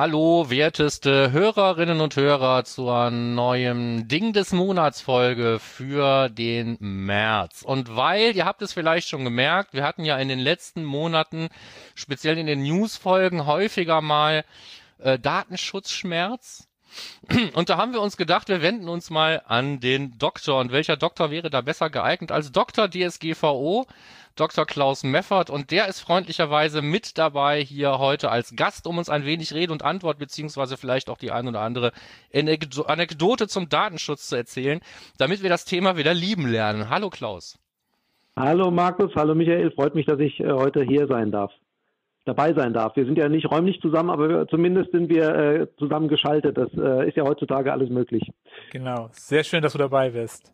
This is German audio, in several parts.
Hallo, werteste Hörerinnen und Hörer zur neuen Ding des Monats Folge für den März. Und weil, ihr habt es vielleicht schon gemerkt, wir hatten ja in den letzten Monaten, speziell in den Newsfolgen, häufiger mal äh, Datenschutzschmerz. Und da haben wir uns gedacht, wir wenden uns mal an den Doktor. Und welcher Doktor wäre da besser geeignet als Doktor DSGVO? Dr. Klaus Meffert und der ist freundlicherweise mit dabei hier heute als Gast, um uns ein wenig Rede und Antwort beziehungsweise vielleicht auch die ein oder andere Anekdote zum Datenschutz zu erzählen, damit wir das Thema wieder lieben lernen. Hallo Klaus. Hallo Markus, hallo Michael, freut mich, dass ich äh, heute hier sein darf dabei sein darf. Wir sind ja nicht räumlich zusammen, aber zumindest sind wir äh, zusammen geschaltet. Das äh, ist ja heutzutage alles möglich. Genau. Sehr schön, dass du dabei bist.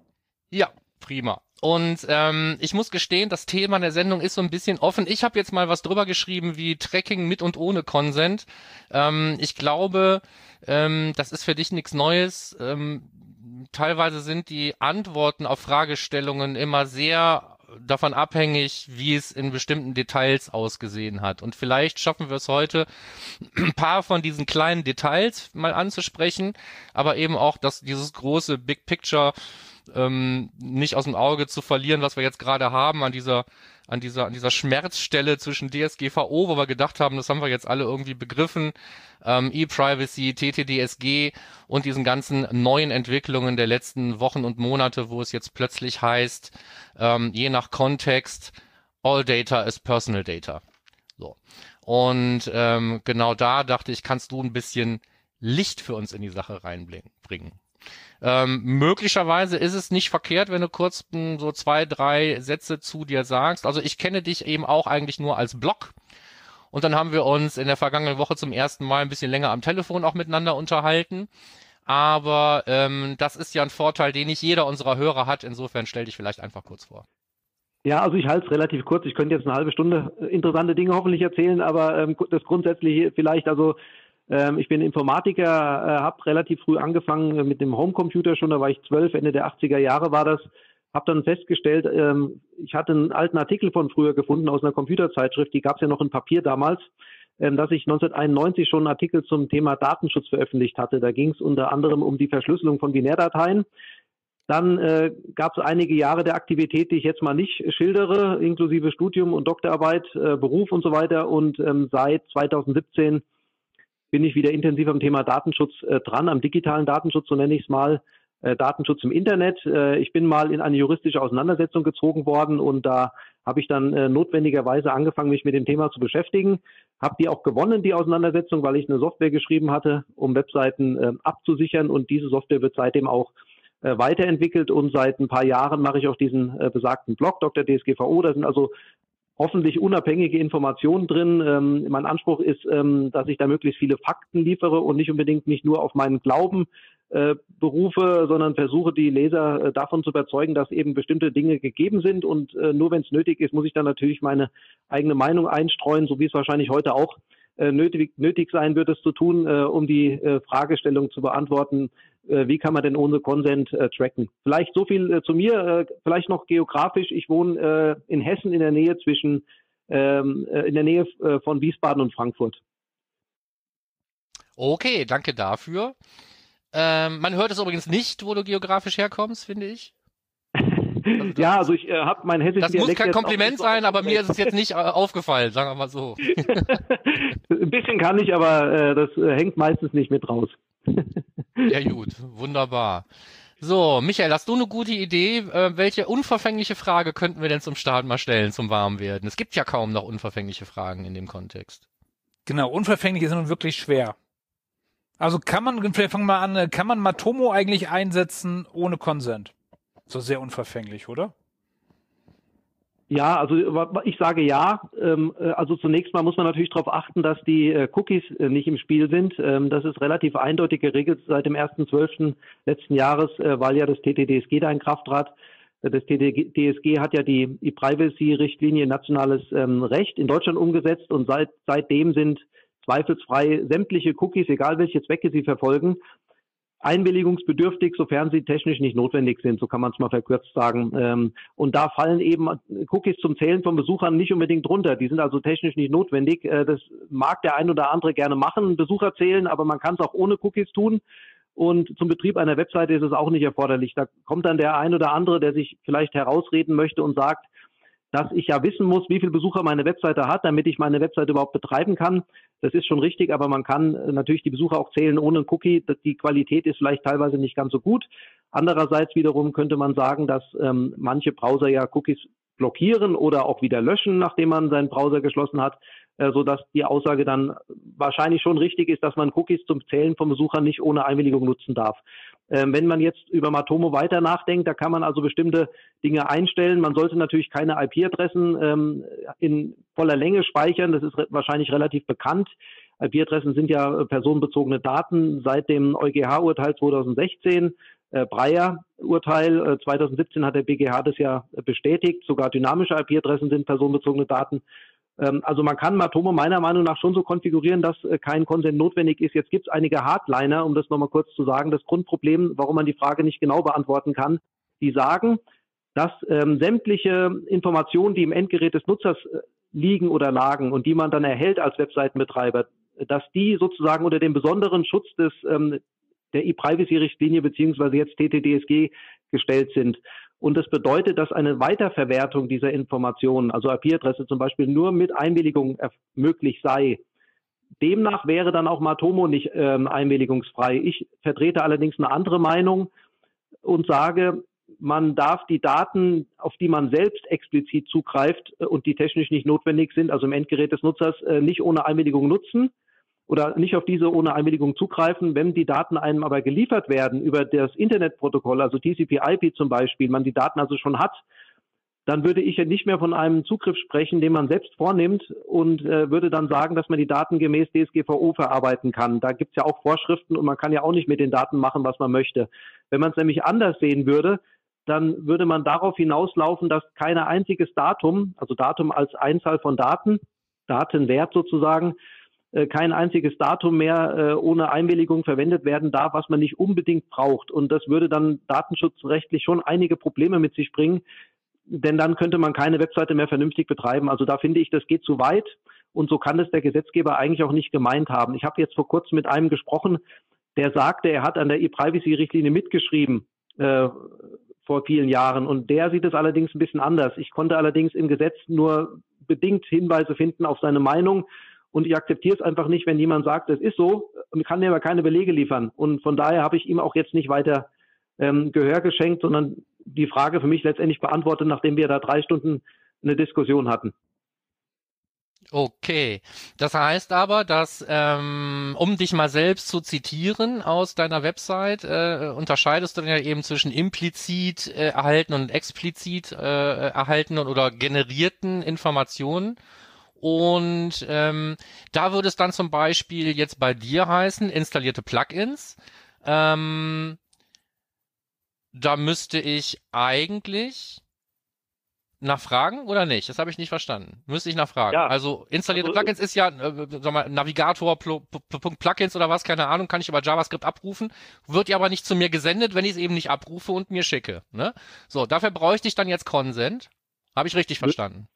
Ja, prima. Und ähm, ich muss gestehen, das Thema der Sendung ist so ein bisschen offen. Ich habe jetzt mal was drüber geschrieben wie Tracking mit und ohne Consent. Ähm, ich glaube, ähm, das ist für dich nichts Neues. Ähm, teilweise sind die Antworten auf Fragestellungen immer sehr davon abhängig, wie es in bestimmten Details ausgesehen hat. Und vielleicht schaffen wir es heute, ein paar von diesen kleinen Details mal anzusprechen, aber eben auch dass dieses große Big Picture ähm, nicht aus dem Auge zu verlieren, was wir jetzt gerade haben an dieser an dieser an dieser Schmerzstelle zwischen DSGVO, wo wir gedacht haben, das haben wir jetzt alle irgendwie begriffen, ähm, E-Privacy, TTDSG und diesen ganzen neuen Entwicklungen der letzten Wochen und Monate, wo es jetzt plötzlich heißt, ähm, je nach Kontext, all data is personal data. So. Und ähm, genau da dachte ich, kannst du ein bisschen Licht für uns in die Sache reinbringen. Ähm, möglicherweise ist es nicht verkehrt, wenn du kurz m, hm, so zwei, drei Sätze zu dir sagst. Also ich kenne dich eben auch eigentlich nur als Blog. Und dann haben wir uns in der vergangenen Woche zum ersten Mal ein bisschen länger am Telefon auch miteinander unterhalten. Aber ähm, das ist ja ein Vorteil, den nicht jeder unserer Hörer hat. Insofern stell dich vielleicht einfach kurz vor. Ja, also ich halte es relativ kurz. Ich könnte jetzt eine halbe Stunde interessante Dinge hoffentlich erzählen, aber ähm, das grundsätzliche vielleicht, also ich bin Informatiker, äh, habe relativ früh angefangen mit dem Homecomputer schon, da war ich zwölf, Ende der 80er Jahre war das. Habe dann festgestellt, ähm, ich hatte einen alten Artikel von früher gefunden aus einer Computerzeitschrift, die gab es ja noch in Papier damals, ähm, dass ich 1991 schon einen Artikel zum Thema Datenschutz veröffentlicht hatte. Da ging es unter anderem um die Verschlüsselung von Binärdateien. Dann äh, gab es einige Jahre der Aktivität, die ich jetzt mal nicht schildere, inklusive Studium und Doktorarbeit, äh, Beruf und so weiter. Und ähm, seit 2017 bin ich wieder intensiv am Thema Datenschutz äh, dran, am digitalen Datenschutz, so nenne ich es mal, äh, Datenschutz im Internet. Äh, ich bin mal in eine juristische Auseinandersetzung gezogen worden und da habe ich dann äh, notwendigerweise angefangen, mich mit dem Thema zu beschäftigen. Habe die auch gewonnen, die Auseinandersetzung, weil ich eine Software geschrieben hatte, um Webseiten äh, abzusichern und diese Software wird seitdem auch weiterentwickelt und seit ein paar Jahren mache ich auch diesen besagten Blog Dr. DSGVO. Da sind also hoffentlich unabhängige Informationen drin. Ähm, mein Anspruch ist, ähm, dass ich da möglichst viele Fakten liefere und nicht unbedingt mich nur auf meinen Glauben äh, berufe, sondern versuche die Leser äh, davon zu überzeugen, dass eben bestimmte Dinge gegeben sind und äh, nur wenn es nötig ist, muss ich dann natürlich meine eigene Meinung einstreuen, so wie es wahrscheinlich heute auch nötig, nötig sein wird, es zu tun, äh, um die äh, Fragestellung zu beantworten, äh, wie kann man denn ohne Consent äh, tracken. Vielleicht so viel äh, zu mir, äh, vielleicht noch geografisch. Ich wohne äh, in Hessen in der Nähe zwischen, ähm, äh, in der Nähe äh, von Wiesbaden und Frankfurt. Okay, danke dafür. Ähm, man hört es übrigens nicht, wo du geografisch herkommst, finde ich. Also ja, also ich äh, habe mein hessisches Das Dialekt muss kein Kompliment sein, aber mir ist es jetzt nicht äh, aufgefallen, sagen wir mal so. Ein bisschen kann ich, aber äh, das äh, hängt meistens nicht mit raus. ja gut, wunderbar. So, Michael, hast du eine gute Idee? Äh, welche unverfängliche Frage könnten wir denn zum Start mal stellen, zum Warmwerden? Es gibt ja kaum noch unverfängliche Fragen in dem Kontext. Genau, unverfänglich ist nun wirklich schwer. Also kann man, vielleicht fangen wir an, kann man Matomo eigentlich einsetzen ohne Consent? So sehr unverfänglich, oder? Ja, also ich sage ja. Ähm, äh, also zunächst mal muss man natürlich darauf achten, dass die äh, Cookies äh, nicht im Spiel sind. Ähm, das ist relativ eindeutig geregelt seit dem 1.12. letzten Jahres, weil ja das TTDSG da in Kraft trat. Das TDSG hat ja die, die Privacy-Richtlinie nationales ähm, Recht in Deutschland umgesetzt und seit, seitdem sind zweifelsfrei sämtliche Cookies, egal welche Zwecke sie verfolgen, einwilligungsbedürftig, sofern sie technisch nicht notwendig sind, so kann man es mal verkürzt sagen. Ähm, und da fallen eben Cookies zum Zählen von Besuchern nicht unbedingt drunter. Die sind also technisch nicht notwendig. Äh, das mag der ein oder andere gerne machen, Besucher zählen, aber man kann es auch ohne Cookies tun. Und zum Betrieb einer Webseite ist es auch nicht erforderlich. Da kommt dann der ein oder andere, der sich vielleicht herausreden möchte und sagt, dass ich ja wissen muss, wie viele Besucher meine Webseite hat, damit ich meine Webseite überhaupt betreiben kann. Das ist schon richtig, aber man kann äh, natürlich die Besucher auch zählen ohne Cookie. Die Qualität ist vielleicht teilweise nicht ganz so gut. Andererseits wiederum könnte man sagen, dass ähm, manche Browser ja Cookies blockieren oder auch wieder löschen, nachdem man seinen Browser geschlossen hat, äh, so dass die Aussage dann wahrscheinlich schon richtig ist, dass man Cookies zum Zählen von Besuchern nicht ohne Einwilligung nutzen darf. Ähm, wenn man jetzt über Matomo weiter nachdenkt, da kann man also bestimmte Dinge einstellen. Man sollte natürlich keine IP-Adressen ähm, in voller Länge speichern. Das ist wahrscheinlich relativ bekannt. IP-Adressen sind ja personenbezogene Daten seit dem EuGH-Urteil 2016. Äh, Breyer-Urteil äh, 2017 hat der BGH das ja bestätigt. Sogar dynamische IP-Adressen sind personenbezogene Daten. Ähm, also man kann Matomo meiner Meinung nach schon so konfigurieren, dass äh, kein Consent notwendig ist. Jetzt gibt es einige Hardliner, um das nochmal kurz zu sagen. Das Grundproblem, warum man die Frage nicht genau beantworten kann, die sagen, dass ähm, sämtliche Informationen, die im Endgerät des Nutzers äh, liegen oder lagen und die man dann erhält als Webseitenbetreiber, dass die sozusagen unter dem besonderen Schutz des ähm, der E-Privacy-Richtlinie beziehungsweise jetzt TTDSG gestellt sind. Und das bedeutet, dass eine Weiterverwertung dieser Informationen, also IP-Adresse zum Beispiel, nur mit Einwilligung möglich sei. Demnach wäre dann auch Matomo nicht ähm, einwilligungsfrei. Ich vertrete allerdings eine andere Meinung und sage, man darf die Daten, auf die man selbst explizit zugreift äh, und die technisch nicht notwendig sind, also im Endgerät des Nutzers, äh, nicht ohne Einwilligung nutzen oder nicht auf diese ohne Einwilligung zugreifen. Wenn die Daten einem aber geliefert werden über das Internetprotokoll, also TCP/IP zum Beispiel, man die Daten also schon hat, dann würde ich ja nicht mehr von einem Zugriff sprechen, den man selbst vornimmt und äh, würde dann sagen, dass man die Daten gemäß DSGVO verarbeiten kann. Da gibt es ja auch Vorschriften und man kann ja auch nicht mit den Daten machen, was man möchte. Wenn man es nämlich anders sehen würde, dann würde man darauf hinauslaufen, dass kein einziges Datum, also Datum als Einzahl von Daten, Datenwert sozusagen, kein einziges Datum mehr äh, ohne Einwilligung verwendet werden darf, was man nicht unbedingt braucht. Und das würde dann datenschutzrechtlich schon einige Probleme mit sich bringen, denn dann könnte man keine Webseite mehr vernünftig betreiben. Also da finde ich, das geht zu weit und so kann es der Gesetzgeber eigentlich auch nicht gemeint haben. Ich habe jetzt vor kurzem mit einem gesprochen, der sagte, er hat an der E-Privacy-Richtlinie mitgeschrieben äh, vor vielen Jahren und der sieht es allerdings ein bisschen anders. Ich konnte allerdings im Gesetz nur bedingt Hinweise finden auf seine Meinung und ich akzeptiere es einfach nicht, wenn jemand sagt, es ist so und kann mir aber keine Belege liefern. Und von daher habe ich ihm auch jetzt nicht weiter ähm, Gehör geschenkt, sondern die Frage für mich letztendlich beantwortet, nachdem wir da drei Stunden eine Diskussion hatten. Okay, das heißt aber, dass, ähm, um dich mal selbst zu zitieren aus deiner Website, äh, unterscheidest du dann ja eben zwischen implizit äh, erhaltenen und explizit äh, erhaltenen oder generierten Informationen. Und ähm, da würde es dann zum Beispiel jetzt bei dir heißen, installierte Plugins. Ähm, da müsste ich eigentlich nachfragen oder nicht? Das habe ich nicht verstanden. Müsste ich nachfragen. Ja. Also installierte also, Plugins ist ja, äh, sag mal, Navigator Plugins oder was, keine Ahnung, kann ich über JavaScript abrufen, wird ja aber nicht zu mir gesendet, wenn ich es eben nicht abrufe und mir schicke. Ne? So, dafür bräuchte ich dann jetzt Consent. Habe ich richtig verstanden?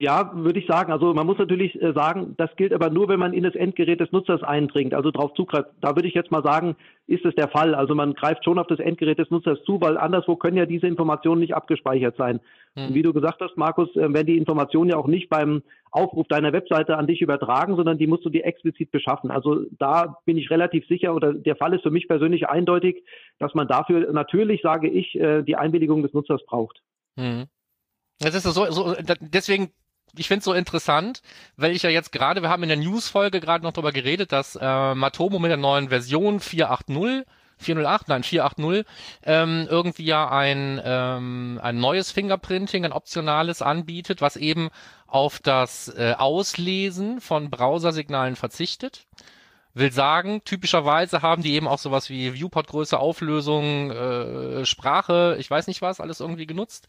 Ja, würde ich sagen. Also man muss natürlich äh, sagen, das gilt aber nur, wenn man in das Endgerät des Nutzers eindringt, also darauf zugreift. Da würde ich jetzt mal sagen, ist es der Fall. Also man greift schon auf das Endgerät des Nutzers zu, weil anderswo können ja diese Informationen nicht abgespeichert sein. Hm. Und wie du gesagt hast, Markus, äh, werden die Informationen ja auch nicht beim Aufruf deiner Webseite an dich übertragen, sondern die musst du dir explizit beschaffen. Also da bin ich relativ sicher oder der Fall ist für mich persönlich eindeutig, dass man dafür natürlich, sage ich, äh, die Einwilligung des Nutzers braucht. Hm. Das ist so, so deswegen ich finde es so interessant, weil ich ja jetzt gerade, wir haben in der News-Folge gerade noch darüber geredet, dass äh, Matomo mit der neuen Version 480 408, nein, 480, ähm, irgendwie ja ein, ähm, ein neues Fingerprinting, ein optionales anbietet, was eben auf das äh, Auslesen von Browsersignalen verzichtet. Will sagen, typischerweise haben die eben auch sowas wie Viewport-Größe, Auflösung, äh, Sprache, ich weiß nicht was, alles irgendwie genutzt.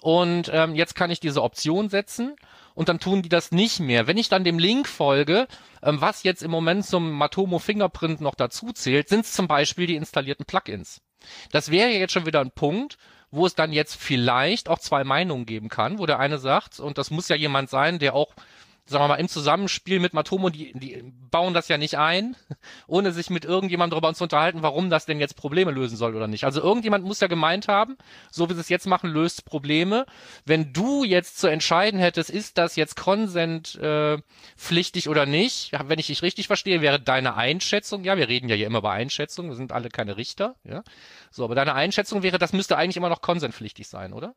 Und ähm, jetzt kann ich diese Option setzen und dann tun die das nicht mehr. Wenn ich dann dem Link folge, ähm, was jetzt im Moment zum Matomo Fingerprint noch dazu zählt, sind es zum Beispiel die installierten Plugins. Das wäre jetzt schon wieder ein Punkt, wo es dann jetzt vielleicht auch zwei Meinungen geben kann, wo der eine sagt, und das muss ja jemand sein, der auch sagen wir mal, im Zusammenspiel mit Matomo, die, die bauen das ja nicht ein, ohne sich mit irgendjemandem darüber zu unterhalten, warum das denn jetzt Probleme lösen soll oder nicht. Also irgendjemand muss ja gemeint haben, so wie sie es jetzt machen, löst Probleme. Wenn du jetzt zu entscheiden hättest, ist das jetzt Consent äh, oder nicht, wenn ich dich richtig verstehe, wäre deine Einschätzung, ja, wir reden ja hier immer bei Einschätzung, wir sind alle keine Richter, ja. So, aber deine Einschätzung wäre, das müsste eigentlich immer noch konsentpflichtig sein, oder?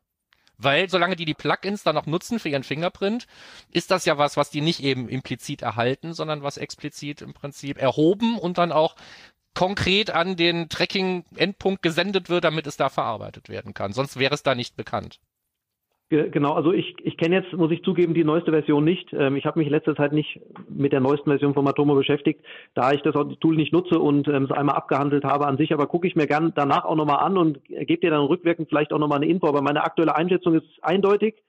Weil solange die die Plugins dann noch nutzen für ihren Fingerprint, ist das ja was, was die nicht eben implizit erhalten, sondern was explizit im Prinzip erhoben und dann auch konkret an den Tracking-Endpunkt gesendet wird, damit es da verarbeitet werden kann. Sonst wäre es da nicht bekannt. Genau, also ich, ich kenne jetzt, muss ich zugeben, die neueste Version nicht. Ähm, ich habe mich in letzter Zeit nicht mit der neuesten Version von Matomo beschäftigt, da ich das Tool nicht nutze und ähm, es einmal abgehandelt habe an sich, aber gucke ich mir gern danach auch nochmal an und gebe dir dann rückwirkend vielleicht auch nochmal eine Info. Aber meine aktuelle Einschätzung ist eindeutig.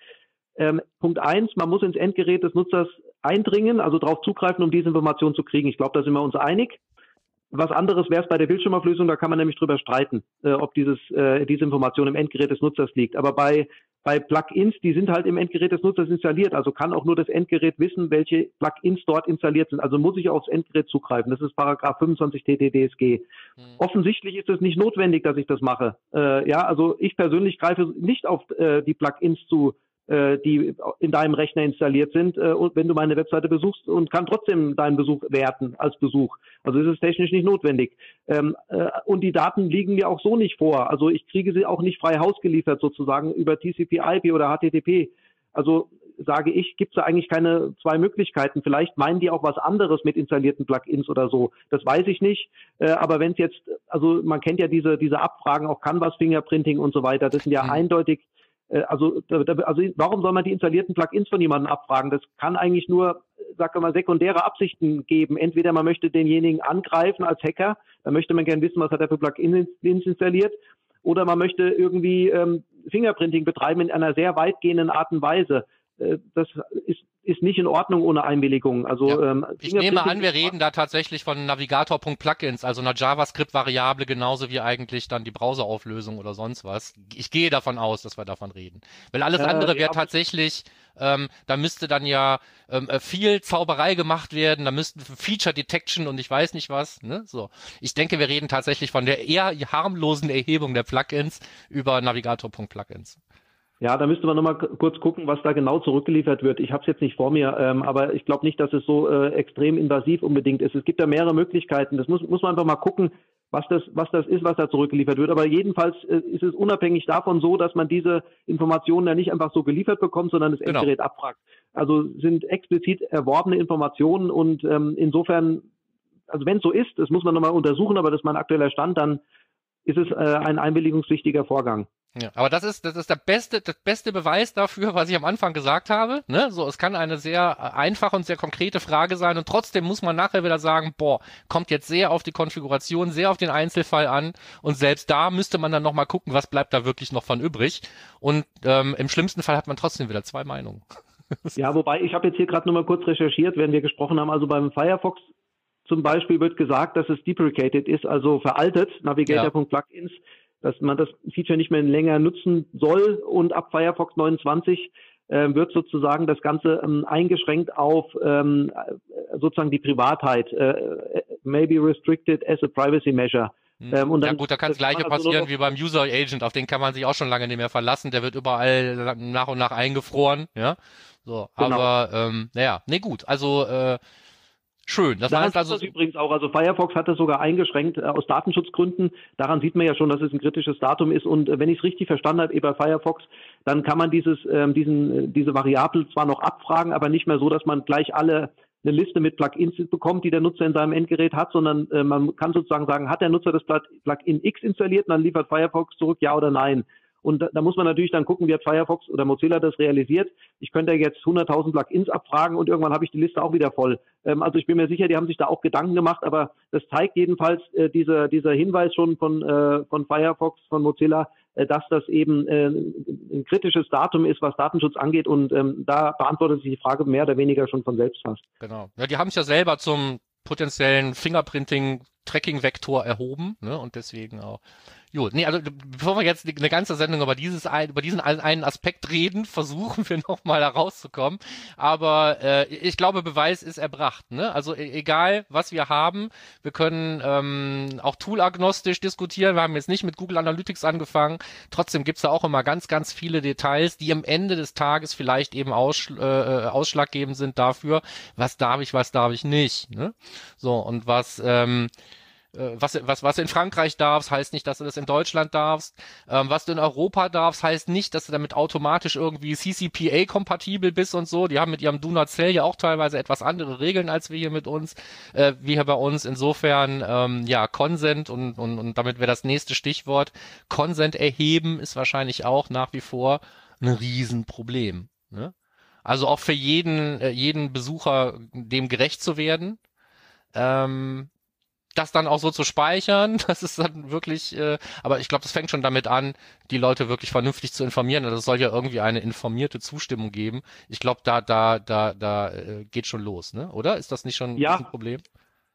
Ähm, Punkt eins, man muss ins Endgerät des Nutzers eindringen, also darauf zugreifen, um diese Information zu kriegen. Ich glaube, da sind wir uns einig. Was anderes wäre es bei der Bildschirmauflösung, da kann man nämlich drüber streiten, äh, ob dieses, äh, diese Information im Endgerät des Nutzers liegt. Aber bei, bei Plugins, die sind halt im Endgerät des Nutzers installiert, also kann auch nur das Endgerät wissen, welche Plugins dort installiert sind. Also muss ich aufs Endgerät zugreifen. Das ist Paragraph 25 TTDSG. Mhm. Offensichtlich ist es nicht notwendig, dass ich das mache. Äh, ja, also ich persönlich greife nicht auf äh, die Plugins zu, die in deinem Rechner installiert sind, äh, wenn du meine Webseite besuchst und kann trotzdem deinen Besuch werten als Besuch. Also ist es technisch nicht notwendig. Ähm, äh, und die Daten liegen mir auch so nicht vor. Also ich kriege sie auch nicht frei Haus geliefert sozusagen über TCP/IP oder HTTP. Also sage ich, gibt es da eigentlich keine zwei Möglichkeiten. Vielleicht meinen die auch was anderes mit installierten Plugins oder so. Das weiß ich nicht. Äh, aber wenn es jetzt, also man kennt ja diese, diese Abfragen, auch Canvas Fingerprinting und so weiter, das sind ja mhm. eindeutig äh, also, also warum soll man die installierten Plugins von jemandem abfragen? Das kann eigentlich nur, sag mal, sekundäre Absichten geben. Entweder man möchte denjenigen angreifen als Hacker, dann möchte man gerne wissen, was hat er für Plugins installiert, oder man möchte irgendwie ähm, Fingerprinting betreiben in einer sehr weitgehenden Art und Weise. Äh, das ist, ist nicht in Ordnung ohne Einwilligung. Also ja. ähm, ich nehme an, wir reden da tatsächlich von Navigator.plugins, also einer JavaScript-Variable, genauso wie eigentlich dann die Browserauflösung oder sonst was. Ich gehe davon aus, dass wir davon reden. Weil alles andere äh, wäre ja, tatsächlich, ähm, da müsste dann ja ähm, äh, viel Zauberei gemacht werden, da müssten Feature Detection und ich weiß nicht was. Ne? So, ich denke, wir reden tatsächlich von der eher harmlosen Erhebung der Plugins über Navigator.plugins. Ja, da müsste man nochmal kurz gucken, was da genau zurückgeliefert wird. Ich habe es jetzt nicht vor mir, ähm, aber ich glaube nicht, dass es so äh, extrem invasiv unbedingt ist. Es gibt da mehrere Möglichkeiten. Das muss, muss man einfach mal gucken, was das, was das ist, was da zurückgeliefert wird. Aber jedenfalls äh, ist es unabhängig davon so, dass man diese Informationen ja nicht einfach so geliefert bekommt, sondern das genau. Endgerät abfragt. Also sind explizit erworbene Informationen und ähm, insofern, also wenn es so ist, das muss man nochmal untersuchen, aber das ist mein aktueller Stand, dann ist es äh, ein einwilligungspflichtiger Vorgang. Ja, aber das ist, das ist der beste, der beste Beweis dafür, was ich am Anfang gesagt habe. Ne? So, es kann eine sehr äh, einfache und sehr konkrete Frage sein und trotzdem muss man nachher wieder sagen, boah, kommt jetzt sehr auf die Konfiguration, sehr auf den Einzelfall an und selbst da müsste man dann nochmal gucken, was bleibt da wirklich noch von übrig. Und ähm, im schlimmsten Fall hat man trotzdem wieder zwei Meinungen. ja, wobei ich habe jetzt hier gerade nochmal kurz recherchiert, während wir gesprochen haben. Also beim Firefox zum Beispiel wird gesagt, dass es deprecated ist, also veraltet, Navigator.plugins. Ja dass man das Feature nicht mehr länger nutzen soll und ab Firefox 29 äh, wird sozusagen das Ganze ähm, eingeschränkt auf ähm, äh, sozusagen die Privatheit, äh, äh, maybe restricted as a privacy measure. Hm. Ähm, und dann, ja gut, da kann das gleiche also passieren wie beim User Agent, auf den kann man sich auch schon lange nicht mehr verlassen, der wird überall nach und nach eingefroren, ja. So, genau. aber ähm, naja, nee gut, also äh, Schön. Das heißt also. Das übrigens auch. Also Firefox hat das sogar eingeschränkt äh, aus Datenschutzgründen. Daran sieht man ja schon, dass es ein kritisches Datum ist. Und äh, wenn ich es richtig verstanden habe, eh bei Firefox, dann kann man dieses, ähm, diesen, äh, diese Variable zwar noch abfragen, aber nicht mehr so, dass man gleich alle eine Liste mit Plugins bekommt, die der Nutzer in seinem Endgerät hat, sondern äh, man kann sozusagen sagen, hat der Nutzer das Plugin X installiert und dann liefert Firefox zurück, ja oder nein. Und da, da muss man natürlich dann gucken, wie hat Firefox oder Mozilla das realisiert. Ich könnte jetzt 100.000 Plugins abfragen und irgendwann habe ich die Liste auch wieder voll. Ähm, also ich bin mir sicher, die haben sich da auch Gedanken gemacht, aber das zeigt jedenfalls äh, dieser, dieser Hinweis schon von, äh, von Firefox, von Mozilla, äh, dass das eben äh, ein kritisches Datum ist, was Datenschutz angeht. Und ähm, da beantwortet sich die Frage mehr oder weniger schon von selbst fast. Genau. Ja, die haben es ja selber zum potenziellen Fingerprinting Tracking-Vektor erhoben, ne? Und deswegen auch. Gut, nee, also bevor wir jetzt eine ganze Sendung über dieses ein, über diesen einen Aspekt reden, versuchen wir nochmal da rauszukommen. Aber äh, ich glaube, Beweis ist erbracht. Ne? Also e egal, was wir haben, wir können ähm, auch toolagnostisch diskutieren. Wir haben jetzt nicht mit Google Analytics angefangen. Trotzdem gibt's da auch immer ganz, ganz viele Details, die am Ende des Tages vielleicht eben ausschl äh, ausschlaggebend sind dafür, was darf ich, was darf ich nicht. Ne? So, und was ähm, äh, was, was, was in Frankreich darfst, heißt nicht, dass du das in Deutschland darfst. Ähm, was du in Europa darfst, heißt nicht, dass du damit automatisch irgendwie CCPA-kompatibel bist und so. Die haben mit ihrem Do Not ja auch teilweise etwas andere Regeln als wir hier mit uns, äh, wie hier bei uns. Insofern, ähm, ja, Consent und, und, und damit wäre das nächste Stichwort. Consent erheben ist wahrscheinlich auch nach wie vor ein Riesenproblem. Ne? Also auch für jeden, äh, jeden Besucher dem gerecht zu werden. Ähm, das dann auch so zu speichern, das ist dann wirklich, äh, aber ich glaube, das fängt schon damit an, die Leute wirklich vernünftig zu informieren. Also es soll ja irgendwie eine informierte Zustimmung geben. Ich glaube, da, da, da, da äh, geht schon los, ne? Oder? Ist das nicht schon ja. ein Problem?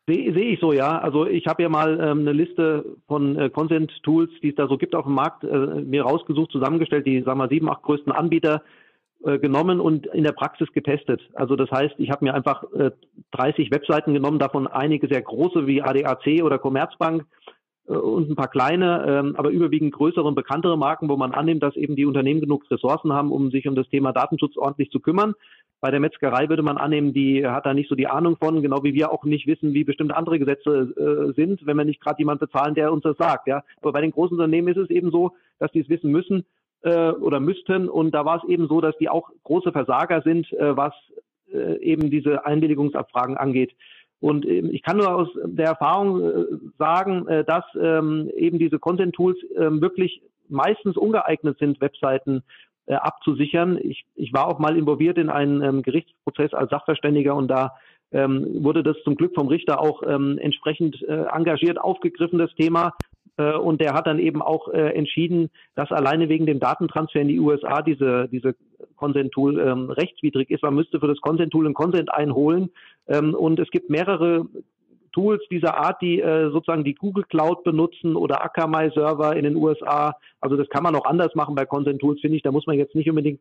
Sehe seh ich so, ja. Also ich habe ja mal ähm, eine Liste von äh, Consent-Tools, die es da so gibt auf dem Markt, äh, mir rausgesucht, zusammengestellt, die, sagen wir mal, sieben, acht größten Anbieter äh, genommen und in der Praxis getestet. Also das heißt, ich habe mir einfach äh, 30 Webseiten genommen, davon einige sehr große wie ADAC oder Commerzbank äh, und ein paar kleine, ähm, aber überwiegend größere und bekanntere Marken, wo man annimmt, dass eben die Unternehmen genug Ressourcen haben, um sich um das Thema Datenschutz ordentlich zu kümmern. Bei der Metzgerei würde man annehmen, die hat da nicht so die Ahnung von, genau wie wir auch nicht wissen, wie bestimmte andere Gesetze äh, sind, wenn wir nicht gerade jemand bezahlen, der uns das sagt. Ja, aber bei den großen Unternehmen ist es eben so, dass die es wissen müssen äh, oder müssten. Und da war es eben so, dass die auch große Versager sind, äh, was äh, eben diese Einwilligungsabfragen angeht. Und ähm, ich kann nur aus der Erfahrung äh, sagen, äh, dass ähm, eben diese Content-Tools ähm, wirklich meistens ungeeignet sind, Webseiten äh, abzusichern. Ich, ich war auch mal involviert in einen ähm, Gerichtsprozess als Sachverständiger und da ähm, wurde das zum Glück vom Richter auch ähm, entsprechend äh, engagiert aufgegriffen, das Thema. Äh, und der hat dann eben auch äh, entschieden, dass alleine wegen dem Datentransfer in die USA diese, diese Consent-Tool ähm, rechtswidrig ist. Man müsste für das Consent-Tool ein Consent einholen. Ähm, und es gibt mehrere Tools dieser Art, die äh, sozusagen die Google Cloud benutzen oder Akamai Server in den USA. Also das kann man auch anders machen bei Consent Tools, finde ich. Da muss man jetzt nicht unbedingt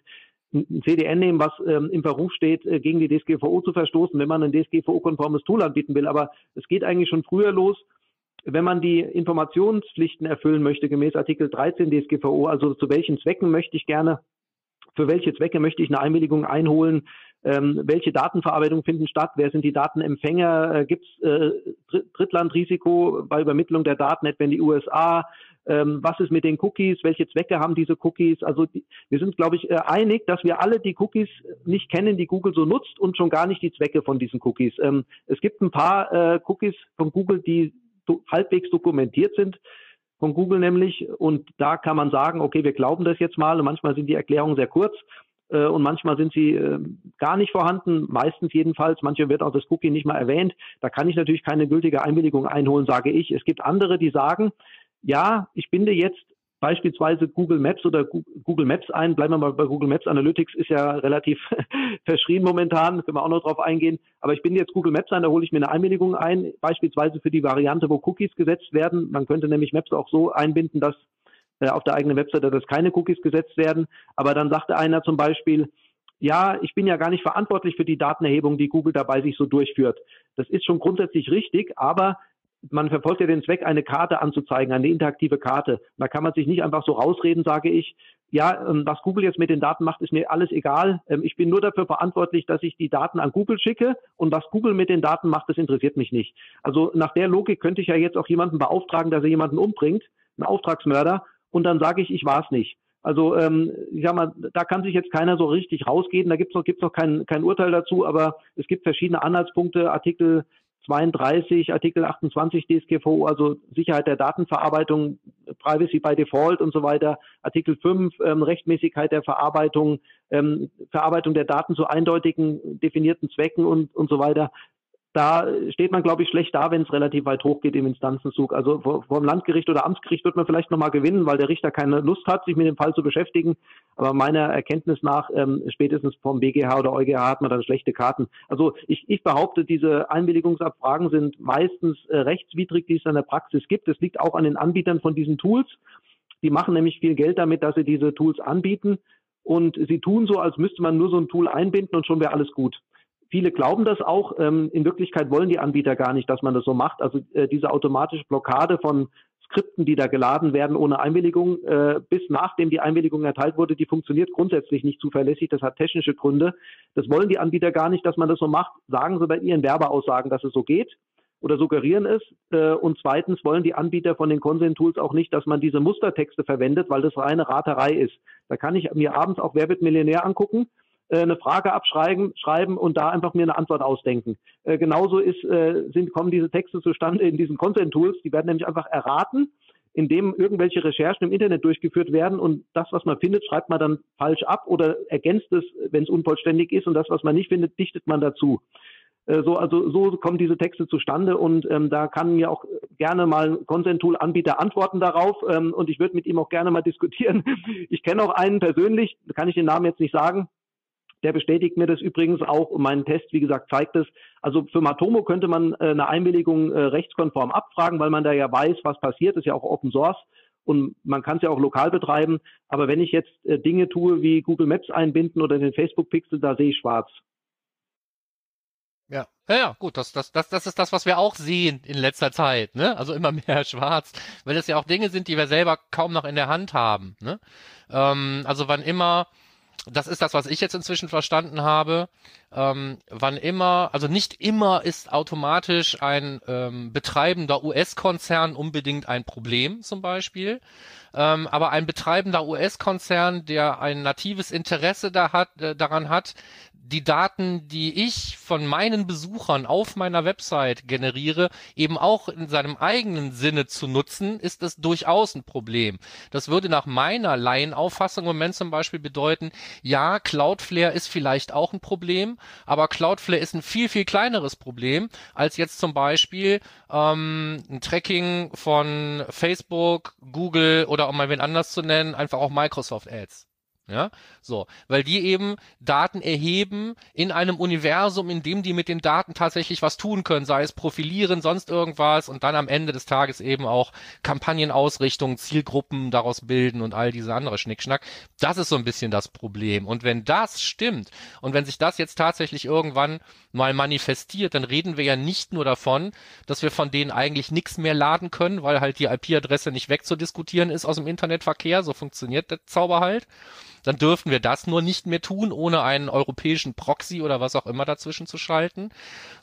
ein CDN nehmen, was ähm, im Verruf steht, äh, gegen die DSGVO zu verstoßen, wenn man ein DSGVO-konformes Tool anbieten will. Aber es geht eigentlich schon früher los wenn man die Informationspflichten erfüllen möchte, gemäß Artikel 13 DSGVO, also zu welchen Zwecken möchte ich gerne, für welche Zwecke möchte ich eine Einwilligung einholen, ähm, welche Datenverarbeitung finden statt, wer sind die Datenempfänger, äh, gibt es äh, Drittlandrisiko bei Übermittlung der Daten etwa in die USA, ähm, was ist mit den Cookies, welche Zwecke haben diese Cookies. Also die, wir sind, glaube ich, äh, einig, dass wir alle die Cookies nicht kennen, die Google so nutzt und schon gar nicht die Zwecke von diesen Cookies. Ähm, es gibt ein paar äh, Cookies von Google, die halbwegs dokumentiert sind von Google nämlich. Und da kann man sagen, okay, wir glauben das jetzt mal. Und manchmal sind die Erklärungen sehr kurz äh, und manchmal sind sie äh, gar nicht vorhanden, meistens jedenfalls. Manche wird auch das Cookie nicht mal erwähnt. Da kann ich natürlich keine gültige Einwilligung einholen, sage ich. Es gibt andere, die sagen, ja, ich binde jetzt beispielsweise Google Maps oder Google Maps ein. Bleiben wir mal bei Google Maps. Analytics ist ja relativ verschrien momentan, können wir auch noch drauf eingehen. Aber ich bin jetzt Google Maps ein, da hole ich mir eine Einwilligung ein, beispielsweise für die Variante, wo Cookies gesetzt werden. Man könnte nämlich Maps auch so einbinden, dass äh, auf der eigenen Webseite, dass keine Cookies gesetzt werden. Aber dann sagte einer zum Beispiel, ja, ich bin ja gar nicht verantwortlich für die Datenerhebung, die Google dabei sich so durchführt. Das ist schon grundsätzlich richtig, aber man verfolgt ja den Zweck, eine Karte anzuzeigen, eine interaktive Karte. Da kann man sich nicht einfach so rausreden, sage ich, ja, ähm, was Google jetzt mit den Daten macht, ist mir alles egal. Ähm, ich bin nur dafür verantwortlich, dass ich die Daten an Google schicke und was Google mit den Daten macht, das interessiert mich nicht. Also nach der Logik könnte ich ja jetzt auch jemanden beauftragen, dass er jemanden umbringt, einen Auftragsmörder, und dann sage ich, ich war es nicht. Also ähm, ich sag mal, da kann sich jetzt keiner so richtig rausgehen. Da gibt es noch, gibt's noch kein, kein Urteil dazu, aber es gibt verschiedene Anhaltspunkte. Artikel 32, Artikel 28 DSGVO, also Sicherheit der Datenverarbeitung, Privacy by Default und so weiter, Artikel 5, ähm, Rechtmäßigkeit der Verarbeitung, ähm, Verarbeitung der Daten zu eindeutigen definierten Zwecken und, und so weiter da steht man, glaube ich, schlecht da, wenn es relativ weit hoch geht im Instanzenzug. Also dem Landgericht oder Amtsgericht wird man vielleicht nochmal gewinnen, weil der Richter keine Lust hat, sich mit dem Fall zu beschäftigen. Aber meiner Erkenntnis nach, ähm, spätestens vom BGH oder EuGH hat man dann schlechte Karten. Also ich, ich behaupte, diese Einwilligungsabfragen sind meistens äh, rechtswidrig, die es in der Praxis gibt. Es liegt auch an den Anbietern von diesen Tools. Die machen nämlich viel Geld damit, dass sie diese Tools anbieten. Und sie tun so, als müsste man nur so ein Tool einbinden und schon wäre alles gut. Viele glauben das auch. Ähm, in Wirklichkeit wollen die Anbieter gar nicht, dass man das so macht. Also äh, diese automatische Blockade von Skripten, die da geladen werden ohne Einwilligung, äh, bis nachdem die Einwilligung erteilt wurde, die funktioniert grundsätzlich nicht zuverlässig. Das hat technische Gründe. Das wollen die Anbieter gar nicht, dass man das so macht. Sagen sie bei ihren Werbeaussagen, dass es so geht oder suggerieren es. Äh, und zweitens wollen die Anbieter von den Consent-Tools auch nicht, dass man diese Mustertexte verwendet, weil das reine Raterei ist. Da kann ich mir abends auch Wer wird Millionär angucken eine Frage abschreiben schreiben und da einfach mir eine Antwort ausdenken. Äh, genauso ist, äh, sind, kommen diese Texte zustande in diesen Content-Tools. Die werden nämlich einfach erraten, indem irgendwelche Recherchen im Internet durchgeführt werden und das, was man findet, schreibt man dann falsch ab oder ergänzt es, wenn es unvollständig ist und das, was man nicht findet, dichtet man dazu. Äh, so, also so kommen diese Texte zustande und ähm, da kann mir auch gerne mal Consent-Tool-Anbieter antworten darauf ähm, und ich würde mit ihm auch gerne mal diskutieren. Ich kenne auch einen persönlich, kann ich den Namen jetzt nicht sagen, der bestätigt mir das übrigens auch und mein Test, wie gesagt, zeigt es. Also für Matomo könnte man äh, eine Einwilligung äh, rechtskonform abfragen, weil man da ja weiß, was passiert, ist ja auch Open Source und man kann es ja auch lokal betreiben. Aber wenn ich jetzt äh, Dinge tue wie Google Maps einbinden oder den Facebook Pixel, da sehe ich schwarz. Ja. Ja, ja, gut, das, das, das, das ist das, was wir auch sehen in letzter Zeit, ne? Also immer mehr schwarz, weil das ja auch Dinge sind, die wir selber kaum noch in der Hand haben, ne? Ähm, also wann immer das ist das, was ich jetzt inzwischen verstanden habe. Ähm, wann immer, also nicht immer ist automatisch ein ähm, betreibender US-Konzern unbedingt ein Problem, zum Beispiel. Ähm, aber ein betreibender US-Konzern, der ein natives Interesse da hat, äh, daran hat, die Daten, die ich von meinen Besuchern auf meiner Website generiere, eben auch in seinem eigenen Sinne zu nutzen, ist es durchaus ein Problem. Das würde nach meiner Laienauffassung im Moment zum Beispiel bedeuten, ja, Cloudflare ist vielleicht auch ein Problem, aber Cloudflare ist ein viel, viel kleineres Problem als jetzt zum Beispiel ähm, ein Tracking von Facebook, Google oder um mal wen anders zu nennen, einfach auch Microsoft Ads. Ja, so, weil die eben Daten erheben in einem Universum, in dem die mit den Daten tatsächlich was tun können, sei es profilieren, sonst irgendwas und dann am Ende des Tages eben auch Kampagnenausrichtung, Zielgruppen daraus bilden und all diese andere Schnickschnack. Das ist so ein bisschen das Problem. Und wenn das stimmt und wenn sich das jetzt tatsächlich irgendwann mal manifestiert, dann reden wir ja nicht nur davon, dass wir von denen eigentlich nichts mehr laden können, weil halt die IP-Adresse nicht wegzudiskutieren ist aus dem Internetverkehr. So funktioniert der Zauber halt dann dürften wir das nur nicht mehr tun, ohne einen europäischen Proxy oder was auch immer dazwischen zu schalten,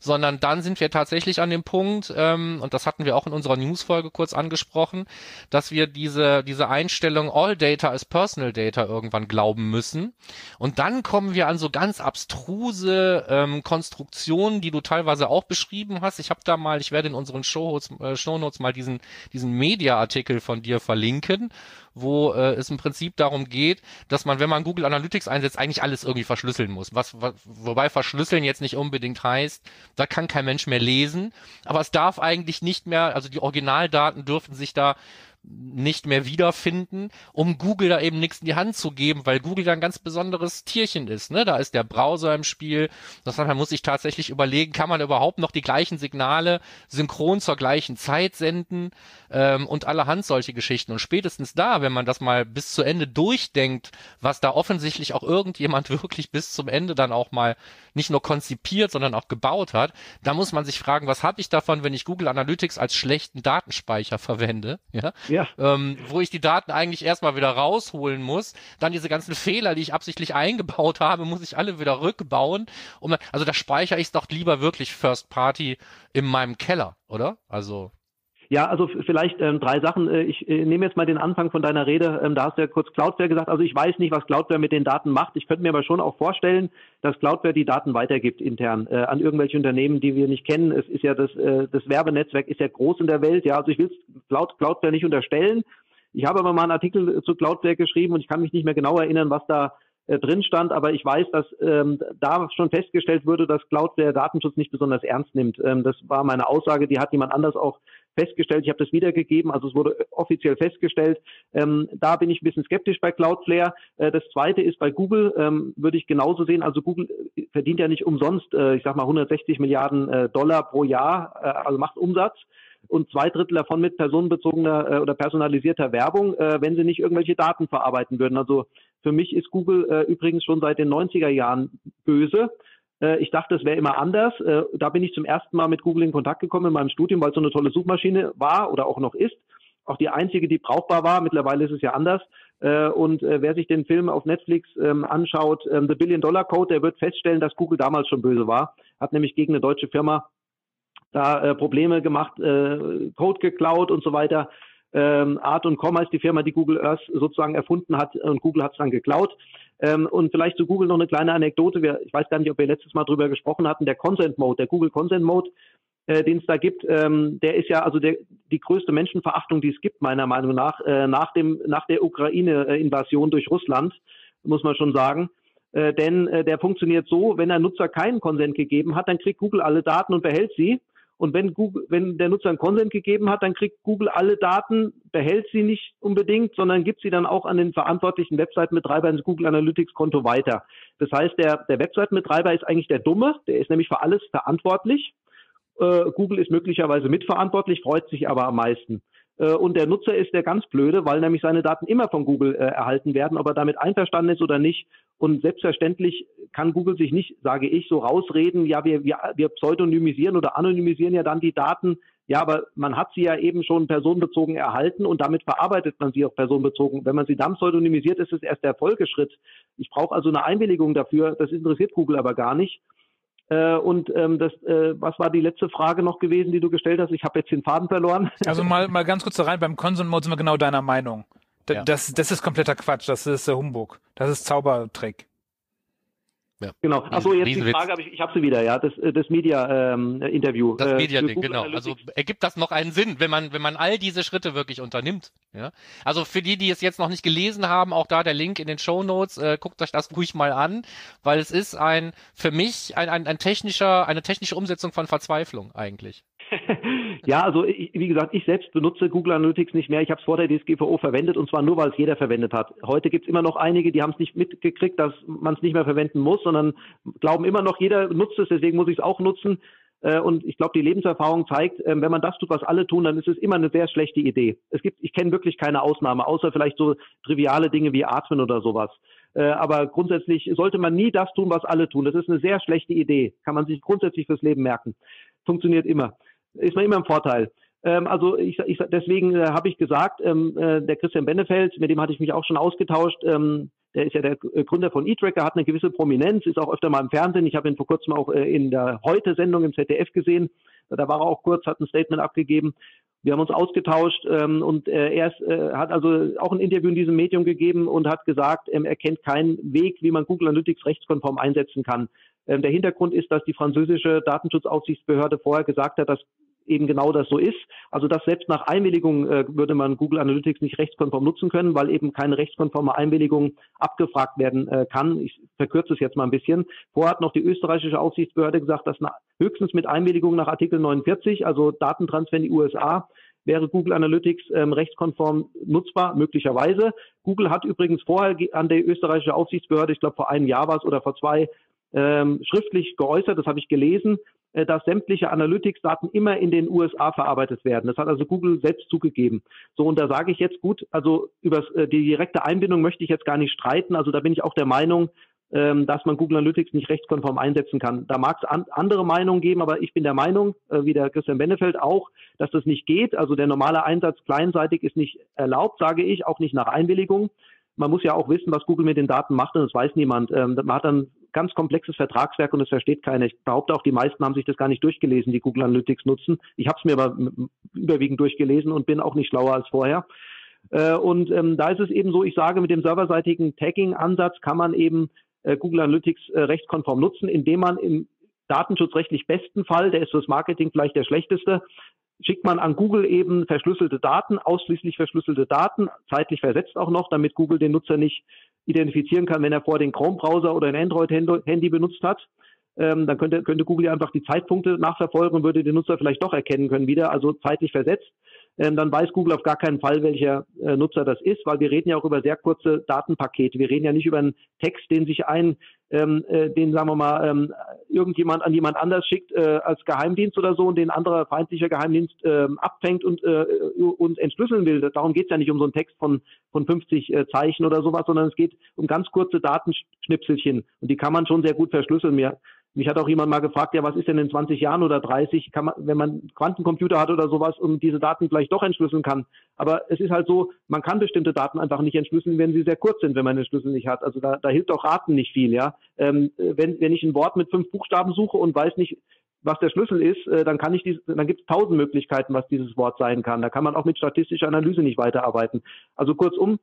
sondern dann sind wir tatsächlich an dem Punkt, ähm, und das hatten wir auch in unserer Newsfolge kurz angesprochen, dass wir diese, diese Einstellung All Data is Personal Data irgendwann glauben müssen. Und dann kommen wir an so ganz abstruse ähm, Konstruktionen, die du teilweise auch beschrieben hast. Ich habe da mal, ich werde in unseren Shownotes, äh, Shownotes mal diesen, diesen Media-Artikel von dir verlinken, wo äh, es im Prinzip darum geht, dass man, wenn man Google Analytics einsetzt, eigentlich alles irgendwie verschlüsseln muss. Was, was, wobei verschlüsseln jetzt nicht unbedingt heißt, da kann kein Mensch mehr lesen, aber es darf eigentlich nicht mehr, also die Originaldaten dürfen sich da nicht mehr wiederfinden, um Google da eben nichts in die Hand zu geben, weil Google da ein ganz besonderes Tierchen ist. Ne? Da ist der Browser im Spiel. Das heißt, man muss sich tatsächlich überlegen, kann man überhaupt noch die gleichen Signale synchron zur gleichen Zeit senden ähm, und allerhand solche Geschichten. Und spätestens da, wenn man das mal bis zu Ende durchdenkt, was da offensichtlich auch irgendjemand wirklich bis zum Ende dann auch mal nicht nur konzipiert, sondern auch gebaut hat, da muss man sich fragen, was habe ich davon, wenn ich Google Analytics als schlechten Datenspeicher verwende? Ja ja. Ähm, wo ich die Daten eigentlich erstmal wieder rausholen muss. Dann diese ganzen Fehler, die ich absichtlich eingebaut habe, muss ich alle wieder rückbauen. Um, also da speichere ich es doch lieber wirklich First Party in meinem Keller, oder? Also Ja, also vielleicht ähm, drei Sachen. Äh, ich äh, nehme jetzt mal den Anfang von deiner Rede. Ähm, da hast du ja kurz Cloudflare gesagt. Also ich weiß nicht, was Cloudflare mit den Daten macht. Ich könnte mir aber schon auch vorstellen, dass Cloudflare die Daten weitergibt intern äh, an irgendwelche Unternehmen, die wir nicht kennen. Es ist ja das, äh, das Werbenetzwerk ist ja groß in der Welt. Ja, also ich will Cloud, Cloudflare nicht unterstellen. Ich habe aber mal einen Artikel zu Cloudflare geschrieben und ich kann mich nicht mehr genau erinnern, was da äh, drin stand, aber ich weiß, dass ähm, da schon festgestellt wurde, dass Cloudflare Datenschutz nicht besonders ernst nimmt. Ähm, das war meine Aussage, die hat jemand anders auch festgestellt. Ich habe das wiedergegeben, also es wurde offiziell festgestellt. Ähm, da bin ich ein bisschen skeptisch bei Cloudflare. Äh, das zweite ist bei Google, ähm, würde ich genauso sehen. Also Google verdient ja nicht umsonst, äh, ich sag mal 160 Milliarden äh, Dollar pro Jahr, äh, also macht Umsatz und zwei Drittel davon mit personenbezogener äh, oder personalisierter Werbung, äh, wenn sie nicht irgendwelche Daten verarbeiten würden. Also für mich ist Google äh, übrigens schon seit den 90er Jahren böse. Äh, ich dachte, es wäre immer anders. Äh, da bin ich zum ersten Mal mit Google in Kontakt gekommen in meinem Studium, weil es so eine tolle Suchmaschine war oder auch noch ist. Auch die einzige, die brauchbar war. Mittlerweile ist es ja anders. Äh, und wer sich den Film auf Netflix ähm, anschaut, ähm, The Billion Dollar Code, der wird feststellen, dass Google damals schon böse war. Hat nämlich gegen eine deutsche Firma da Probleme gemacht, Code geklaut und so weiter. Ähm, Art und Com heißt die Firma, die Google Earth sozusagen erfunden hat und Google hat es dann geklaut. Ähm, und vielleicht zu Google noch eine kleine Anekdote. Wir, ich weiß gar nicht, ob wir letztes Mal drüber gesprochen hatten. Der Consent Mode, der Google Consent Mode, äh, den es da gibt, ähm, der ist ja also der, die größte Menschenverachtung, die es gibt, meiner Meinung nach, äh, nach, dem, nach der Ukraine-Invasion durch Russland, muss man schon sagen. Äh, denn äh, der funktioniert so, wenn der Nutzer keinen Consent gegeben hat, dann kriegt Google alle Daten und behält sie. Und wenn Google, wenn der Nutzer einen Consent gegeben hat, dann kriegt Google alle Daten, behält sie nicht unbedingt, sondern gibt sie dann auch an den verantwortlichen Webseitenbetreiber ins Google Analytics Konto weiter. Das heißt, der, der Webseitenbetreiber ist eigentlich der Dumme, der ist nämlich für alles verantwortlich. Äh, Google ist möglicherweise mitverantwortlich, freut sich aber am meisten. Äh, und der Nutzer ist der ganz blöde, weil nämlich seine Daten immer von Google äh, erhalten werden, ob er damit einverstanden ist oder nicht. Und selbstverständlich kann Google sich nicht, sage ich, so rausreden, ja, wir, wir, wir pseudonymisieren oder anonymisieren ja dann die Daten. Ja, aber man hat sie ja eben schon personenbezogen erhalten und damit verarbeitet man sie auch personenbezogen. Wenn man sie dann pseudonymisiert, ist es erst der Folgeschritt. Ich brauche also eine Einwilligung dafür. Das interessiert Google aber gar nicht. Äh, und ähm, das, äh, was war die letzte Frage noch gewesen, die du gestellt hast? Ich habe jetzt den Faden verloren. Also mal, mal ganz kurz da rein, beim Consent Mode sind wir genau deiner Meinung. D ja. das, das ist kompletter Quatsch, das ist äh, Humbug. Das ist Zaubertrick. Ja. Genau. Achso, jetzt die Frage habe ich, ich habe sie wieder, ja, das, äh, das Media-Interview. Ähm, das äh, Media-Ding, genau. Also ergibt das noch einen Sinn, wenn man, wenn man all diese Schritte wirklich unternimmt. Ja? Also für die, die es jetzt noch nicht gelesen haben, auch da der Link in den Show Notes, äh, guckt euch das ruhig mal an, weil es ist ein, für mich ein, ein, ein technischer, eine technische Umsetzung von Verzweiflung eigentlich. ja, also ich, wie gesagt, ich selbst benutze Google Analytics nicht mehr. Ich habe es vor der DSGVO verwendet und zwar nur, weil es jeder verwendet hat. Heute gibt es immer noch einige, die haben es nicht mitgekriegt, dass man es nicht mehr verwenden muss, sondern glauben immer noch, jeder nutzt es, deswegen muss ich es auch nutzen. Äh, und ich glaube, die Lebenserfahrung zeigt, ähm, wenn man das tut, was alle tun, dann ist es immer eine sehr schlechte Idee. Es gibt, ich kenne wirklich keine Ausnahme, außer vielleicht so triviale Dinge wie Atmen oder sowas. Äh, aber grundsätzlich sollte man nie das tun, was alle tun. Das ist eine sehr schlechte Idee. Kann man sich grundsätzlich fürs Leben merken. Funktioniert immer ist man immer im Vorteil. Ähm, also ich, ich, deswegen äh, habe ich gesagt, ähm, äh, der Christian Benefeld, mit dem hatte ich mich auch schon ausgetauscht, ähm, der ist ja der Gründer von eTracker, hat eine gewisse Prominenz, ist auch öfter mal im Fernsehen. Ich habe ihn vor kurzem auch äh, in der Heute-Sendung im ZDF gesehen. Da war er auch kurz, hat ein Statement abgegeben. Wir haben uns ausgetauscht ähm, und äh, er ist, äh, hat also auch ein Interview in diesem Medium gegeben und hat gesagt, ähm, er kennt keinen Weg, wie man Google Analytics rechtskonform einsetzen kann. Ähm, der Hintergrund ist, dass die französische Datenschutzaufsichtsbehörde vorher gesagt hat, dass eben genau das so ist. Also dass selbst nach Einwilligung äh, würde man Google Analytics nicht rechtskonform nutzen können, weil eben keine rechtskonforme Einwilligung abgefragt werden äh, kann. Ich verkürze es jetzt mal ein bisschen. Vorher hat noch die österreichische Aufsichtsbehörde gesagt, dass höchstens mit Einwilligung nach Artikel 49, also Datentransfer in die USA, wäre Google Analytics ähm, rechtskonform nutzbar, möglicherweise. Google hat übrigens vorher an der österreichische Aufsichtsbehörde, ich glaube vor einem Jahr war es oder vor zwei, ähm, schriftlich geäußert, das habe ich gelesen, dass sämtliche Analytics-Daten immer in den USA verarbeitet werden. Das hat also Google selbst zugegeben. So, und da sage ich jetzt gut, also über äh, die direkte Einbindung möchte ich jetzt gar nicht streiten. Also da bin ich auch der Meinung, ähm, dass man Google Analytics nicht rechtskonform einsetzen kann. Da mag es an, andere Meinungen geben, aber ich bin der Meinung, äh, wie der Christian Benefeld auch, dass das nicht geht. Also der normale Einsatz kleinseitig ist nicht erlaubt, sage ich, auch nicht nach Einwilligung man muss ja auch wissen, was Google mit den Daten macht und das weiß niemand. Ähm, man hat dann ganz komplexes Vertragswerk und das versteht keiner. Ich behaupte auch, die meisten haben sich das gar nicht durchgelesen, die Google Analytics nutzen. Ich habe es mir aber überwiegend durchgelesen und bin auch nicht schlauer als vorher. Äh, und ähm, da ist es eben so, ich sage, mit dem serverseitigen Tagging-Ansatz kann man eben äh, Google Analytics äh, rechtskonform nutzen, indem man im datenschutzrechtlich besten Fall, der ist fürs Marketing vielleicht der schlechteste, schickt man an Google eben verschlüsselte Daten, ausschließlich verschlüsselte Daten, zeitlich versetzt auch noch, damit Google den Nutzer nicht identifizieren kann, wenn er vor den Chrome-Browser oder ein Android-Handy benutzt hat. Ähm, dann könnte, könnte Google einfach die Zeitpunkte nachverfolgen und würde den Nutzer vielleicht doch erkennen können wieder, also zeitlich versetzt dann weiß Google auf gar keinen Fall, welcher äh, Nutzer das ist, weil wir reden ja auch über sehr kurze Datenpakete. Wir reden ja nicht über einen Text, den sich ein, ähm, äh, den sagen wir mal, ähm, irgendjemand an jemand anders schickt äh, als Geheimdienst oder so und den anderer feindlicher Geheimdienst äh, abfängt und äh, uns entschlüsseln will. Darum geht es ja nicht um so einen Text von, von 50 äh, Zeichen oder sowas, sondern es geht um ganz kurze Datenschnipselchen und die kann man schon sehr gut verschlüsseln. Mir mich hat auch jemand mal gefragt, ja, was ist denn in 20 Jahren oder 30, kann man, wenn man Quantencomputer hat oder sowas und diese Daten vielleicht doch entschlüsseln kann. Aber es ist halt so, man kann bestimmte Daten einfach nicht entschlüsseln, wenn sie sehr kurz sind, wenn man den Schlüssel nicht hat. Also da, da hilft auch Raten nicht viel, ja. Ähm, wenn, wenn ich ein Wort mit fünf Buchstaben suche und weiß nicht, was der Schlüssel ist, äh, dann kann ich dies, dann gibt es tausend Möglichkeiten, was dieses Wort sein kann. Da kann man auch mit statistischer Analyse nicht weiterarbeiten. Also kurzum,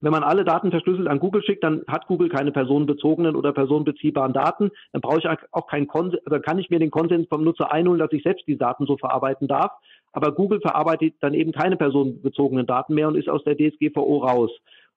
wenn man alle Daten verschlüsselt an Google schickt, dann hat Google keine personenbezogenen oder personenbeziehbaren Daten. Dann brauche ich auch keinen Konsens, oder kann ich mir den Konsens vom Nutzer einholen, dass ich selbst die Daten so verarbeiten darf. Aber Google verarbeitet dann eben keine personenbezogenen Daten mehr und ist aus der DSGVO raus.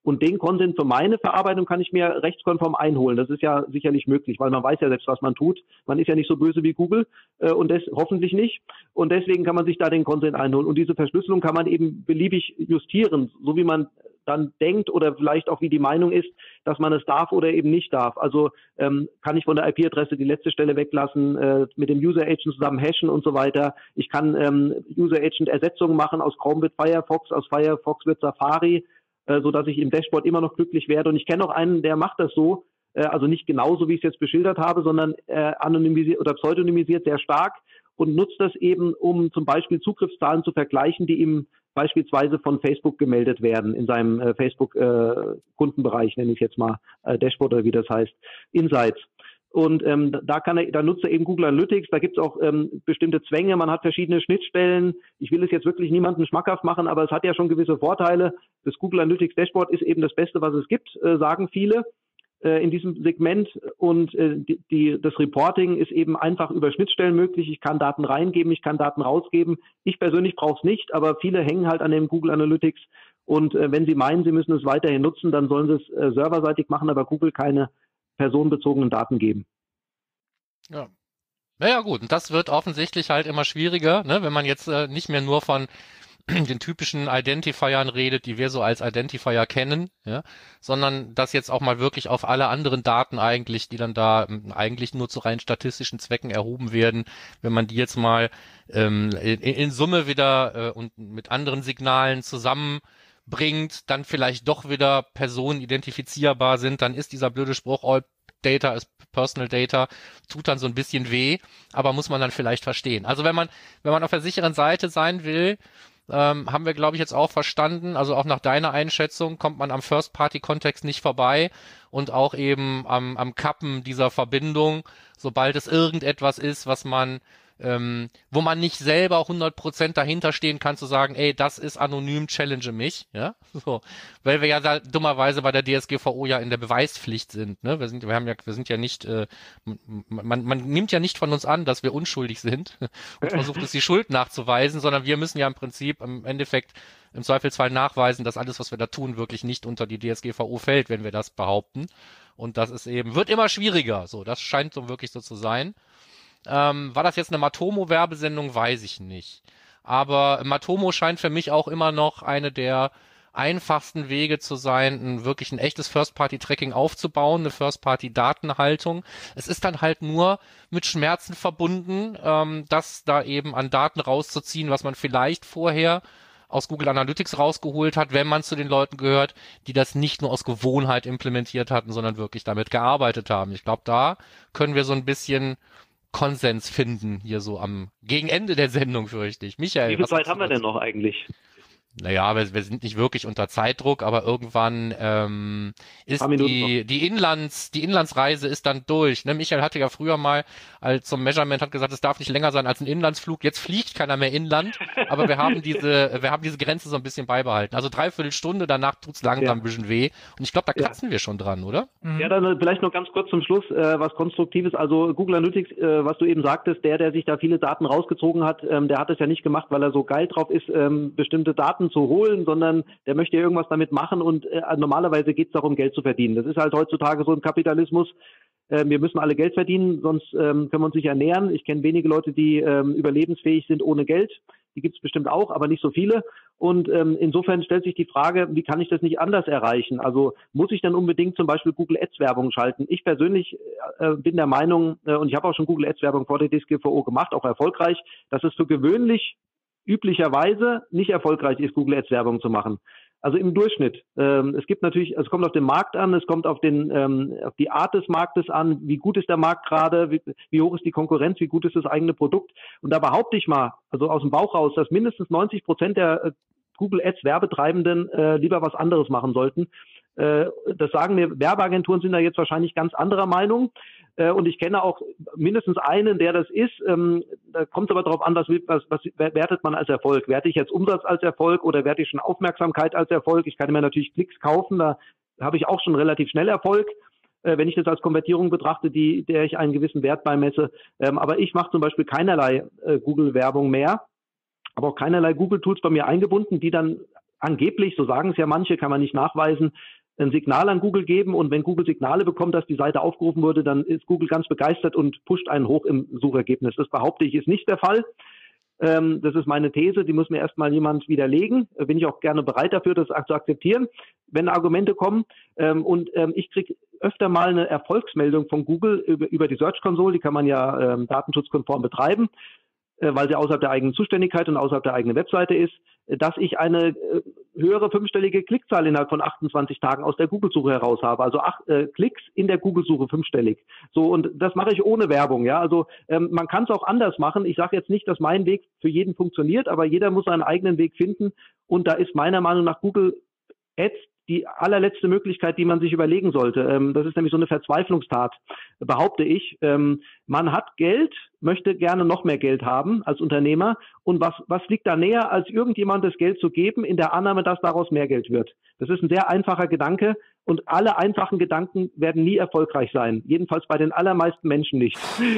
Und den Konsens für meine Verarbeitung kann ich mir rechtskonform einholen. Das ist ja sicherlich möglich, weil man weiß ja selbst, was man tut. Man ist ja nicht so böse wie Google äh, und das hoffentlich nicht. Und deswegen kann man sich da den Konsens einholen. Und diese Verschlüsselung kann man eben beliebig justieren, so wie man dann denkt oder vielleicht auch wie die Meinung ist, dass man es darf oder eben nicht darf. Also ähm, kann ich von der IP-Adresse die letzte Stelle weglassen, äh, mit dem User Agent zusammen hashen und so weiter. Ich kann ähm, User Agent Ersetzungen machen aus Chrome wird Firefox, aus Firefox wird Safari, äh, so dass ich im Dashboard immer noch glücklich werde. Und ich kenne auch einen, der macht das so, äh, also nicht genauso, wie ich es jetzt beschildert habe, sondern äh, anonymisiert oder pseudonymisiert sehr stark und nutzt das eben, um zum Beispiel Zugriffszahlen zu vergleichen, die ihm beispielsweise von Facebook gemeldet werden in seinem äh, Facebook-Kundenbereich, äh, nenne ich jetzt mal äh, Dashboard oder wie das heißt, Insights. Und ähm, da kann er, da nutzt er eben Google Analytics. Da gibt es auch ähm, bestimmte Zwänge. Man hat verschiedene Schnittstellen. Ich will es jetzt wirklich niemandem schmackhaft machen, aber es hat ja schon gewisse Vorteile. Das Google Analytics Dashboard ist eben das Beste, was es gibt, äh, sagen viele äh, in diesem Segment und äh, die, die, das Reporting ist eben einfach über Schnittstellen möglich. Ich kann Daten reingeben, ich kann Daten rausgeben. Ich persönlich brauche es nicht, aber viele hängen halt an dem Google Analytics und äh, wenn sie meinen, sie müssen es weiterhin nutzen, dann sollen sie es äh, serverseitig machen, aber Google keine personenbezogenen Daten geben. Ja, naja gut, und das wird offensichtlich halt immer schwieriger, ne? wenn man jetzt äh, nicht mehr nur von den typischen Identifiern redet, die wir so als Identifier kennen, ja, sondern das jetzt auch mal wirklich auf alle anderen Daten eigentlich, die dann da ähm, eigentlich nur zu rein statistischen Zwecken erhoben werden, wenn man die jetzt mal ähm, in, in, Summe wieder äh, und mit anderen Signalen zusammenbringt, dann vielleicht doch wieder Personen identifizierbar sind, dann ist dieser blöde Spruch all Data ist Personal Data, tut dann so ein bisschen weh, aber muss man dann vielleicht verstehen. Also wenn man, wenn man auf der sicheren Seite sein will, ähm, haben wir, glaube ich, jetzt auch verstanden. Also auch nach deiner Einschätzung kommt man am First-Party-Kontext nicht vorbei und auch eben am, am Kappen dieser Verbindung, sobald es irgendetwas ist, was man ähm, wo man nicht selber 100% dahinter stehen kann, zu sagen, ey, das ist anonym, challenge mich, ja, so, weil wir ja da dummerweise bei der DSGVO ja in der Beweispflicht sind, ne, wir sind, wir haben ja, wir sind ja nicht, äh, man, man nimmt ja nicht von uns an, dass wir unschuldig sind und versucht uns die Schuld nachzuweisen, sondern wir müssen ja im Prinzip im Endeffekt im Zweifelsfall nachweisen, dass alles, was wir da tun, wirklich nicht unter die DSGVO fällt, wenn wir das behaupten. Und das ist eben, wird immer schwieriger. So, das scheint so wirklich so zu sein. Ähm, war das jetzt eine Matomo-Werbesendung? Weiß ich nicht. Aber Matomo scheint für mich auch immer noch eine der einfachsten Wege zu sein, ein wirklich ein echtes First-Party-Tracking aufzubauen, eine First-Party-Datenhaltung. Es ist dann halt nur mit Schmerzen verbunden, ähm, das da eben an Daten rauszuziehen, was man vielleicht vorher aus Google Analytics rausgeholt hat, wenn man zu den Leuten gehört, die das nicht nur aus Gewohnheit implementiert hatten, sondern wirklich damit gearbeitet haben. Ich glaube, da können wir so ein bisschen Konsens finden, hier so am gegen Ende der Sendung, fürchte ich. Michael. Wie viel Zeit haben wir denn noch eigentlich? Naja, wir, wir sind nicht wirklich unter Zeitdruck, aber irgendwann ähm, ist die, die Inlands, die Inlandsreise ist dann durch. Ne? Michael hatte ja früher mal als zum Measurement hat gesagt, es darf nicht länger sein als ein Inlandsflug. Jetzt fliegt keiner mehr inland, aber wir haben diese, wir haben diese Grenze so ein bisschen beibehalten. Also dreiviertel Stunde, danach tut's langsam ja. ein bisschen weh. Und ich glaube, da kratzen ja. wir schon dran, oder? Mhm. Ja, dann vielleicht noch ganz kurz zum Schluss äh, was Konstruktives. Also Google Analytics, äh, was du eben sagtest, der, der sich da viele Daten rausgezogen hat, ähm, der hat es ja nicht gemacht, weil er so geil drauf ist, ähm, bestimmte Daten zu holen, sondern der möchte irgendwas damit machen und äh, normalerweise geht es darum, Geld zu verdienen. Das ist halt heutzutage so ein Kapitalismus. Äh, wir müssen alle Geld verdienen, sonst ähm, können wir uns nicht ernähren. Ich kenne wenige Leute, die ähm, überlebensfähig sind ohne Geld. Die gibt es bestimmt auch, aber nicht so viele. Und ähm, insofern stellt sich die Frage, wie kann ich das nicht anders erreichen? Also muss ich dann unbedingt zum Beispiel Google Ads Werbung schalten? Ich persönlich äh, bin der Meinung, äh, und ich habe auch schon Google Ads Werbung vor der DSGVO gemacht, auch erfolgreich, dass es für gewöhnlich üblicherweise nicht erfolgreich ist, Google Ads Werbung zu machen. Also im Durchschnitt. Ähm, es gibt natürlich, es kommt auf den Markt an, es kommt auf den ähm, auf die Art des Marktes an, wie gut ist der Markt gerade, wie, wie hoch ist die Konkurrenz, wie gut ist das eigene Produkt. Und da behaupte ich mal, also aus dem Bauch raus, dass mindestens 90 Prozent der äh, Google Ads Werbetreibenden äh, lieber was anderes machen sollten. Äh, das sagen mir, Werbeagenturen sind da jetzt wahrscheinlich ganz anderer Meinung. Äh, und ich kenne auch mindestens einen, der das ist. Ähm, da kommt es aber darauf an, was, was, was wertet man als Erfolg? Werte ich jetzt Umsatz als Erfolg oder werte ich schon Aufmerksamkeit als Erfolg? Ich kann mir natürlich Klicks kaufen, da habe ich auch schon relativ schnell Erfolg äh, wenn ich das als Konvertierung betrachte, die, der ich einen gewissen Wert beimesse. Ähm, aber ich mache zum Beispiel keinerlei äh, Google-Werbung mehr, aber auch keinerlei Google-Tools bei mir eingebunden, die dann angeblich, so sagen es ja manche, kann man nicht nachweisen, ein Signal an Google geben und wenn Google Signale bekommt, dass die Seite aufgerufen wurde, dann ist Google ganz begeistert und pusht einen hoch im Suchergebnis. Das behaupte ich, ist nicht der Fall. Ähm, das ist meine These, die muss mir erstmal jemand widerlegen. Bin ich auch gerne bereit dafür, das zu akzeptieren, wenn Argumente kommen. Ähm, und ähm, ich kriege öfter mal eine Erfolgsmeldung von Google über, über die Search Console, die kann man ja ähm, datenschutzkonform betreiben, äh, weil sie außerhalb der eigenen Zuständigkeit und außerhalb der eigenen Webseite ist dass ich eine äh, höhere fünfstellige Klickzahl innerhalb von 28 Tagen aus der Google-Suche heraus habe. Also acht äh, Klicks in der Google-Suche fünfstellig. So und das mache ich ohne Werbung. Ja, also ähm, man kann es auch anders machen. Ich sage jetzt nicht, dass mein Weg für jeden funktioniert, aber jeder muss seinen eigenen Weg finden. Und da ist meiner Meinung nach Google Ads die allerletzte Möglichkeit, die man sich überlegen sollte. Ähm, das ist nämlich so eine Verzweiflungstat, behaupte ich. Ähm, man hat Geld, möchte gerne noch mehr Geld haben als Unternehmer. Und was, was liegt da näher, als irgendjemand das Geld zu geben, in der Annahme, dass daraus mehr Geld wird? Das ist ein sehr einfacher Gedanke. Und alle einfachen Gedanken werden nie erfolgreich sein. Jedenfalls bei den allermeisten Menschen nicht.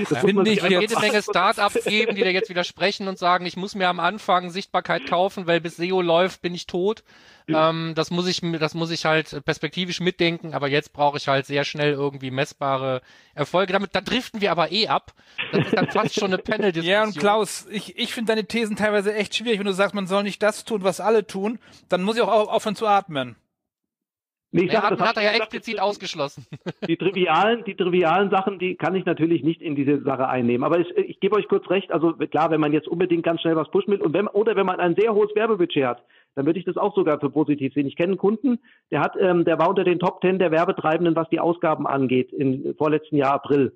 Das ja, muss ich jede Menge Start-ups geben, die da jetzt widersprechen und sagen, ich muss mir am Anfang Sichtbarkeit kaufen, weil bis SEO läuft, bin ich tot. Ähm, das muss ich, das muss ich halt perspektivisch mitdenken, aber jetzt brauche ich halt sehr schnell irgendwie messbare Erfolge. Damit, da driften wir aber eh ab. Das ist dann fast schon eine Panel-Diskussion. Ja, und Klaus, ich, ich finde deine Thesen teilweise echt schwierig. Wenn du sagst, man soll nicht das tun, was alle tun, dann muss ich auch aufhören zu atmen. Nee, sag, hat, hat er ja explizit ausgeschlossen. Die trivialen, die trivialen Sachen, die kann ich natürlich nicht in diese Sache einnehmen. Aber ich, ich gebe euch kurz recht. Also klar, wenn man jetzt unbedingt ganz schnell was pushen will und wenn, oder wenn man ein sehr hohes Werbebudget hat, dann würde ich das auch sogar für positiv sehen. Ich kenne einen Kunden, der hat, ähm, der war unter den Top Ten der Werbetreibenden, was die Ausgaben angeht, im vorletzten Jahr April.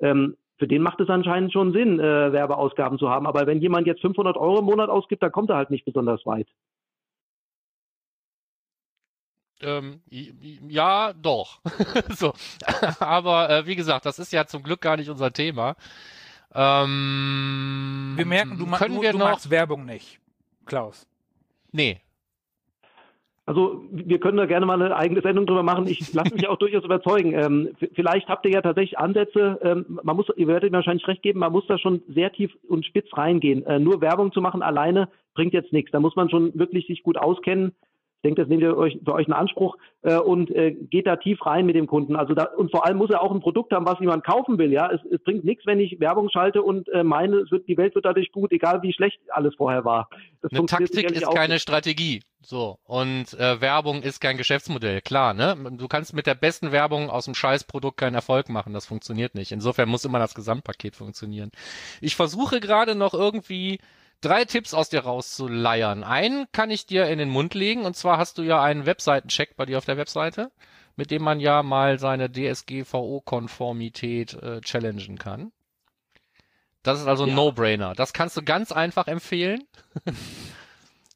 Ähm, für den macht es anscheinend schon Sinn, äh, Werbeausgaben zu haben. Aber wenn jemand jetzt 500 Euro im Monat ausgibt, dann kommt er halt nicht besonders weit. Ähm, ja, doch. so. Aber äh, wie gesagt, das ist ja zum Glück gar nicht unser Thema. Ähm, wir merken, du, können du, wir du noch... magst Werbung nicht, Klaus. Nee. Also wir können da gerne mal eine eigene Sendung drüber machen. Ich lasse mich auch durchaus überzeugen. Ähm, vielleicht habt ihr ja tatsächlich Ansätze. Ähm, man muss, ihr werdet mir wahrscheinlich recht geben, man muss da schon sehr tief und spitz reingehen. Äh, nur Werbung zu machen alleine bringt jetzt nichts. Da muss man schon wirklich sich gut auskennen. Ich denke, das nehmt ihr euch für euch einen Anspruch äh, und äh, geht da tief rein mit dem Kunden. Also da, und vor allem muss er auch ein Produkt haben, was jemand kaufen will. Ja, es, es bringt nichts, wenn ich Werbung schalte und äh, meine, es wird, die Welt wird dadurch gut, egal wie schlecht alles vorher war. Das Eine Taktik ist keine Strategie. So und äh, Werbung ist kein Geschäftsmodell. Klar, ne? Du kannst mit der besten Werbung aus dem Scheißprodukt keinen Erfolg machen. Das funktioniert nicht. Insofern muss immer das Gesamtpaket funktionieren. Ich versuche gerade noch irgendwie drei Tipps aus dir rauszuleiern. Einen kann ich dir in den Mund legen, und zwar hast du ja einen Webseitencheck bei dir auf der Webseite, mit dem man ja mal seine DSGVO-Konformität äh, challengen kann. Das ist also ein ja. No-Brainer. Das kannst du ganz einfach empfehlen.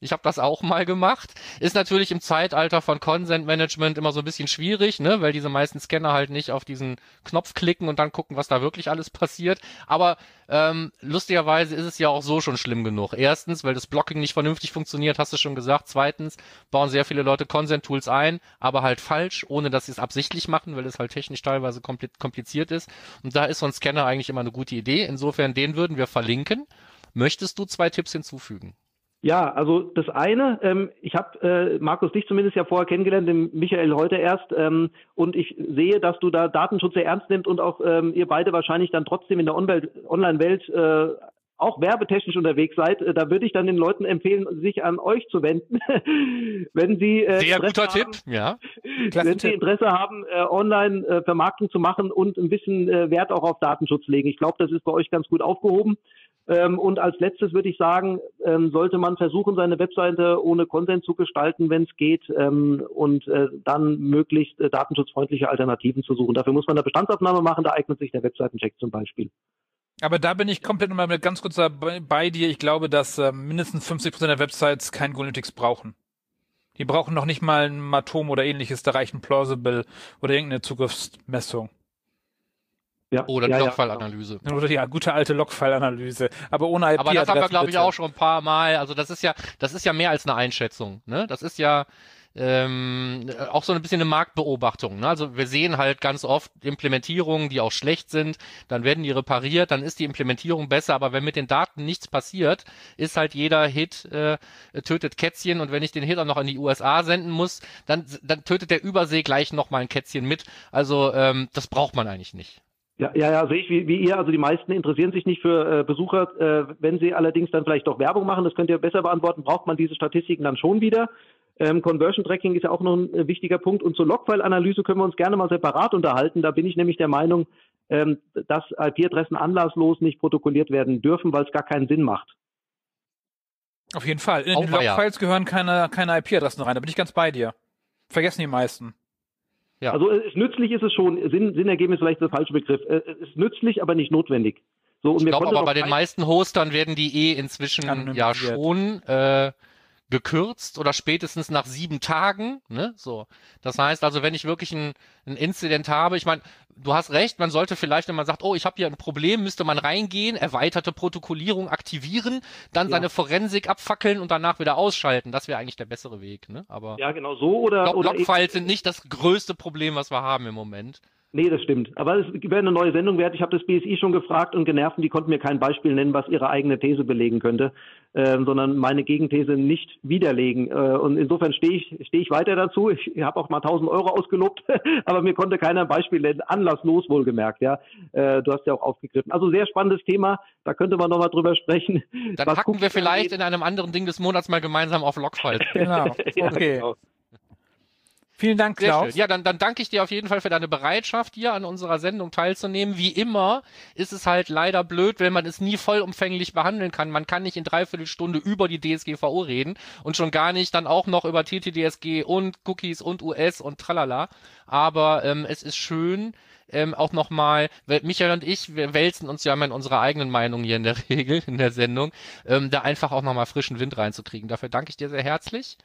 Ich habe das auch mal gemacht. Ist natürlich im Zeitalter von Consent Management immer so ein bisschen schwierig, ne, weil diese meisten Scanner halt nicht auf diesen Knopf klicken und dann gucken, was da wirklich alles passiert. Aber ähm, lustigerweise ist es ja auch so schon schlimm genug. Erstens, weil das Blocking nicht vernünftig funktioniert, hast du schon gesagt. Zweitens, bauen sehr viele Leute Consent-Tools ein, aber halt falsch, ohne dass sie es absichtlich machen, weil es halt technisch teilweise kompliziert ist. Und da ist so ein Scanner eigentlich immer eine gute Idee. Insofern, den würden wir verlinken. Möchtest du zwei Tipps hinzufügen? Ja, also das eine, ähm, ich habe äh, Markus dich zumindest ja vorher kennengelernt, den Michael heute erst, ähm, und ich sehe, dass du da Datenschutz sehr ernst nimmst und auch ähm, ihr beide wahrscheinlich dann trotzdem in der Online-Welt äh, auch werbetechnisch unterwegs seid, äh, da würde ich dann den Leuten empfehlen, sich an euch zu wenden, wenn sie äh, sehr guter haben, Tipp, ja, wenn sie Interesse haben, äh, online äh, Vermarktung zu machen und ein bisschen äh, Wert auch auf Datenschutz legen. Ich glaube, das ist bei euch ganz gut aufgehoben. Ähm, und als letztes würde ich sagen, ähm, sollte man versuchen, seine Webseite ohne Content zu gestalten, wenn es geht, ähm, und äh, dann möglichst äh, datenschutzfreundliche Alternativen zu suchen. Dafür muss man eine Bestandsaufnahme machen, da eignet sich der Webseitencheck zum Beispiel. Aber da bin ich komplett nochmal ganz kurz bei dir. Ich glaube, dass mindestens 50 Prozent der Websites kein Goonalytics brauchen. Die brauchen noch nicht mal ein Matom oder ähnliches, da reicht ein Plausible oder irgendeine Zugriffsmessung. Ja. Oder ja, Logfile-Analyse. Ja. Oder die gute alte Logfile-Analyse. Aber ohne IP. Aber das haben wir, glaube ich, auch schon ein paar Mal. Also das ist ja, das ist ja mehr als eine Einschätzung. Ne? Das ist ja ähm, auch so ein bisschen eine Marktbeobachtung. Ne? Also wir sehen halt ganz oft Implementierungen, die auch schlecht sind, dann werden die repariert, dann ist die Implementierung besser, aber wenn mit den Daten nichts passiert, ist halt jeder Hit äh, tötet Kätzchen und wenn ich den Hit auch noch in die USA senden muss, dann, dann tötet der Übersee gleich nochmal ein Kätzchen mit. Also ähm, das braucht man eigentlich nicht. Ja, ja, ja, sehe ich wie, wie ihr. Also die meisten interessieren sich nicht für äh, Besucher. Äh, wenn sie allerdings dann vielleicht doch Werbung machen, das könnt ihr besser beantworten, braucht man diese Statistiken dann schon wieder. Ähm, Conversion Tracking ist ja auch noch ein äh, wichtiger Punkt. Und zur Logfile-Analyse können wir uns gerne mal separat unterhalten. Da bin ich nämlich der Meinung, ähm, dass IP-Adressen anlasslos nicht protokolliert werden dürfen, weil es gar keinen Sinn macht. Auf jeden Fall. In den Logfiles gehören keine, keine IP-Adressen rein. Da bin ich ganz bei dir. Vergessen die meisten. Ja. Also es, nützlich ist es schon, Sinn, Sinn ergeben ist vielleicht der falsche Begriff. Es ist nützlich, aber nicht notwendig. So, und ich glaube aber bei den meisten Hostern werden die eh inzwischen ja schon äh, gekürzt oder spätestens nach sieben Tagen. Ne? So, das heißt also, wenn ich wirklich ein, ein Incident habe, ich meine, du hast recht, man sollte vielleicht, wenn man sagt, oh, ich habe hier ein Problem, müsste man reingehen, erweiterte Protokollierung aktivieren, dann ja. seine Forensik abfackeln und danach wieder ausschalten. Das wäre eigentlich der bessere Weg. Ne? Aber ja, genau so oder Log Logfiles sind nicht das größte Problem, was wir haben im Moment. Nee, das stimmt. Aber es wäre eine neue Sendung wert. Ich habe das BSI schon gefragt und genervt, die konnten mir kein Beispiel nennen, was ihre eigene These belegen könnte, äh, sondern meine Gegenthese nicht widerlegen. Äh, und insofern stehe ich, stehe ich weiter dazu. Ich habe auch mal 1000 Euro ausgelobt, aber mir konnte keiner ein Beispiel nennen. Anlasslos wohlgemerkt, ja. Äh, du hast ja auch aufgegriffen. Also sehr spannendes Thema. Da könnte man nochmal drüber sprechen. Dann was packen wir vielleicht in einem anderen Ding des Monats mal gemeinsam auf Logfiles. genau. Okay. ja, genau. Vielen Dank, Klaus. Ja, dann, dann danke ich dir auf jeden Fall für deine Bereitschaft, hier an unserer Sendung teilzunehmen. Wie immer ist es halt leider blöd, wenn man es nie vollumfänglich behandeln kann. Man kann nicht in dreiviertel Stunde über die DSGVO reden und schon gar nicht dann auch noch über TTDSG und Cookies und US und tralala. Aber ähm, es ist schön, ähm, auch nochmal, Michael und ich, wir wälzen uns ja immer in unserer eigenen Meinung hier in der Regel, in der Sendung, ähm, da einfach auch nochmal frischen Wind reinzukriegen. Dafür danke ich dir sehr herzlich.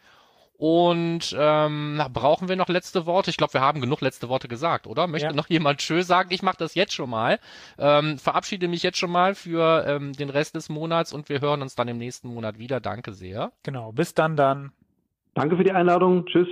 Und ähm, brauchen wir noch letzte Worte? Ich glaube, wir haben genug letzte Worte gesagt, oder? Möchte ja. noch jemand Tschö sagen? Ich mache das jetzt schon mal. Ähm, verabschiede mich jetzt schon mal für ähm, den Rest des Monats und wir hören uns dann im nächsten Monat wieder. Danke sehr. Genau, bis dann dann. Danke für die Einladung. Tschüss.